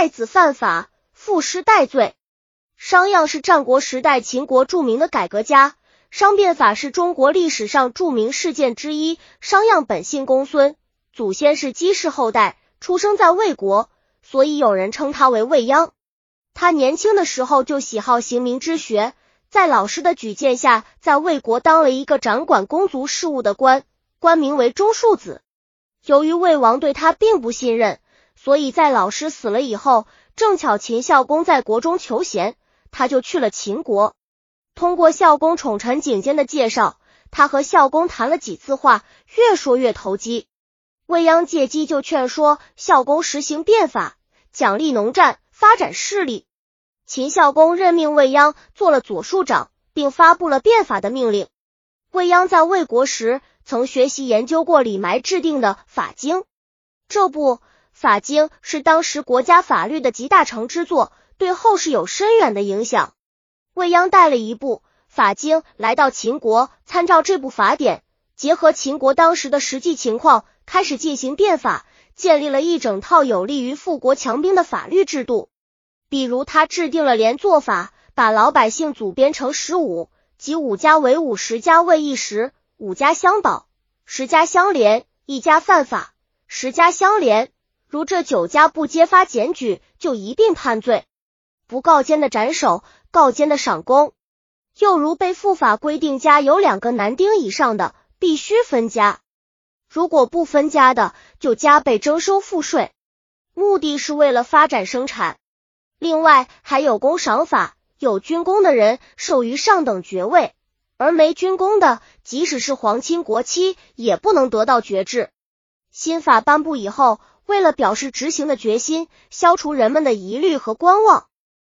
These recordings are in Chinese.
太子犯法，赋诗戴罪。商鞅是战国时代秦国著名的改革家，商变法是中国历史上著名事件之一。商鞅本姓公孙，祖先是姬氏后代，出生在魏国，所以有人称他为魏鞅。他年轻的时候就喜好行名之学，在老师的举荐下，在魏国当了一个掌管公族事务的官，官名为中庶子。由于魏王对他并不信任，所以在老师死了以后，正巧秦孝公在国中求贤，他就去了秦国。通过孝公宠臣景监的介绍，他和孝公谈了几次话，越说越投机。未央借机就劝说孝公实行变法，奖励农战，发展势力。秦孝公任命未央做了左庶长，并发布了变法的命令。未央在魏国时。曾学习研究过李埋制定的法经，这不法经是当时国家法律的集大成之作，对后世有深远的影响。未央带了一部法经来到秦国，参照这部法典，结合秦国当时的实际情况，开始进行变法，建立了一整套有利于富国强兵的法律制度。比如，他制定了连坐法，把老百姓组编成十五，即五家为五十家为一十。五家相保，十家相连，一家犯法，十家相连。如这九家不揭发检举，就一并判罪；不告奸的斩首，告奸的赏功。又如被父法规定家有两个男丁以上的，必须分家；如果不分家的，就加倍征收赋税。目的是为了发展生产。另外还有功赏法，有军功的人授予上等爵位。而没军功的，即使是皇亲国戚，也不能得到爵制。新法颁布以后，为了表示执行的决心，消除人们的疑虑和观望，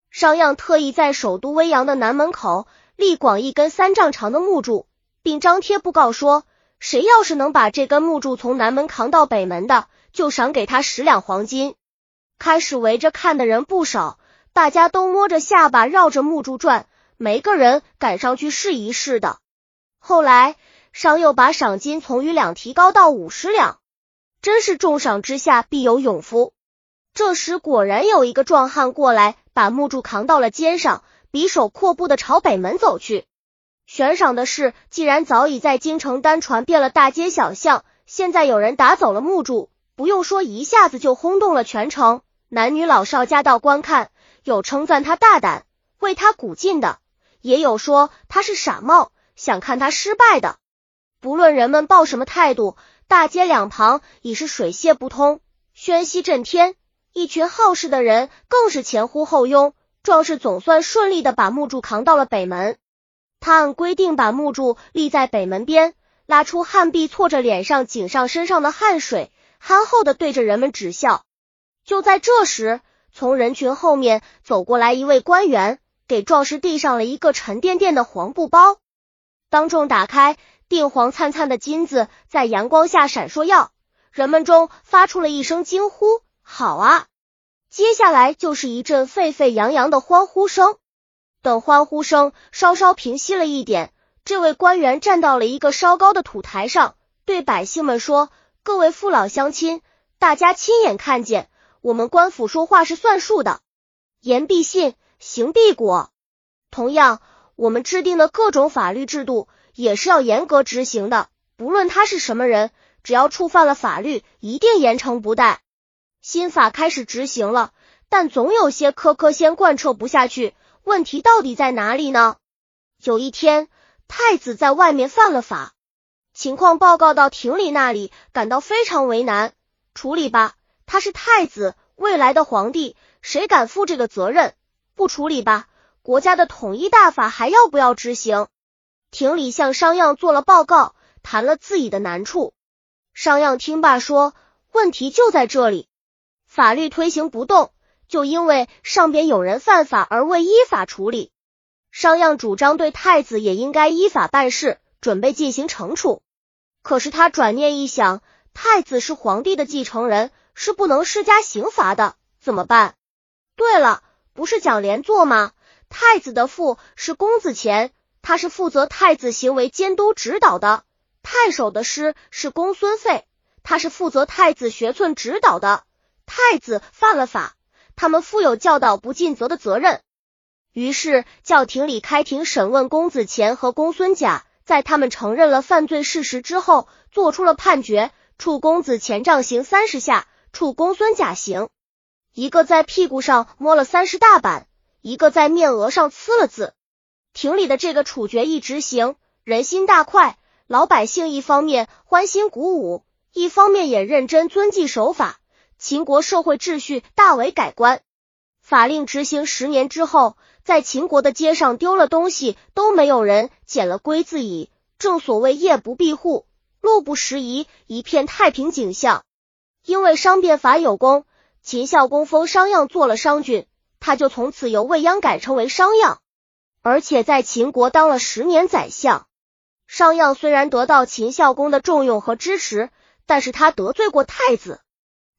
商鞅特意在首都威阳的南门口立广一根三丈长的木柱，并张贴布告说：谁要是能把这根木柱从南门扛到北门的，就赏给他十两黄金。开始围着看的人不少，大家都摸着下巴绕着木柱转。没个人敢上去试一试的。后来商又把赏金从余两提高到五十两，真是重赏之下必有勇夫。这时果然有一个壮汉过来，把木柱扛到了肩上，比手阔步的朝北门走去。悬赏的事既然早已在京城单传遍了大街小巷，现在有人打走了木柱，不用说，一下子就轰动了全城，男女老少夹道观看，有称赞他大胆，为他鼓劲的。也有说他是傻帽，想看他失败的。不论人们抱什么态度，大街两旁已是水泄不通，喧嚣震天。一群好事的人更是前呼后拥，壮士总算顺利的把木柱扛到了北门。他按规定把木柱立在北门边，拉出旱壁，搓着脸上颈上身上的汗水，憨厚的对着人们指笑。就在这时，从人群后面走过来一位官员。给壮士递上了一个沉甸甸的黄布包，当众打开，定黄灿灿的金子在阳光下闪烁耀，人们中发出了一声惊呼：“好啊！”接下来就是一阵沸沸扬扬的欢呼声。等欢呼声稍稍平息了一点，这位官员站到了一个稍高的土台上，对百姓们说：“各位父老乡亲，大家亲眼看见，我们官府说话是算数的，言必信。”行必果。同样，我们制定的各种法律制度也是要严格执行的。不论他是什么人，只要触犯了法律，一定严惩不贷。新法开始执行了，但总有些苛刻先贯彻不下去。问题到底在哪里呢？有一天，太子在外面犯了法，情况报告到廷里那里，感到非常为难。处理吧，他是太子，未来的皇帝，谁敢负这个责任？不处理吧，国家的统一大法还要不要执行？廷里向商鞅做了报告，谈了自己的难处。商鞅听罢说：“问题就在这里，法律推行不动，就因为上边有人犯法而未依法处理。商鞅主张对太子也应该依法办事，准备进行惩处。可是他转念一想，太子是皇帝的继承人，是不能施加刑罚的，怎么办？对了。”不是讲连坐吗？太子的父是公子虔，他是负责太子行为监督指导的；太守的师是公孙废，他是负责太子学寸指导的。太子犯了法，他们负有教导不尽责的责任。于是教廷里开庭审问公子虔和公孙贾，在他们承认了犯罪事实之后，做出了判决：处公子虔杖刑三十下，处公孙贾刑。一个在屁股上摸了三十大板，一个在面额上刺了字。庭里的这个处决一执行，人心大快，老百姓一方面欢欣鼓舞，一方面也认真遵纪守法，秦国社会秩序大为改观。法令执行十年之后，在秦国的街上丢了东西都没有人捡了归自己。正所谓夜不闭户，路不拾遗，一片太平景象。因为商变法有功。秦孝公封商鞅做了商君，他就从此由未央改称为商鞅，而且在秦国当了十年宰相。商鞅虽然得到秦孝公的重用和支持，但是他得罪过太子，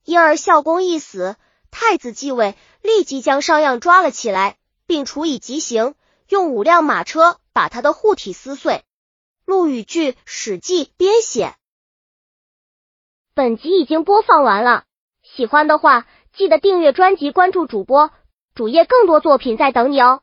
因而孝公一死，太子继位，立即将商鞅抓了起来，并处以极刑，用五辆马车把他的护体撕碎。陆羽句《史记》编写。本集已经播放完了。喜欢的话，记得订阅专辑，关注主播主页，更多作品在等你哦。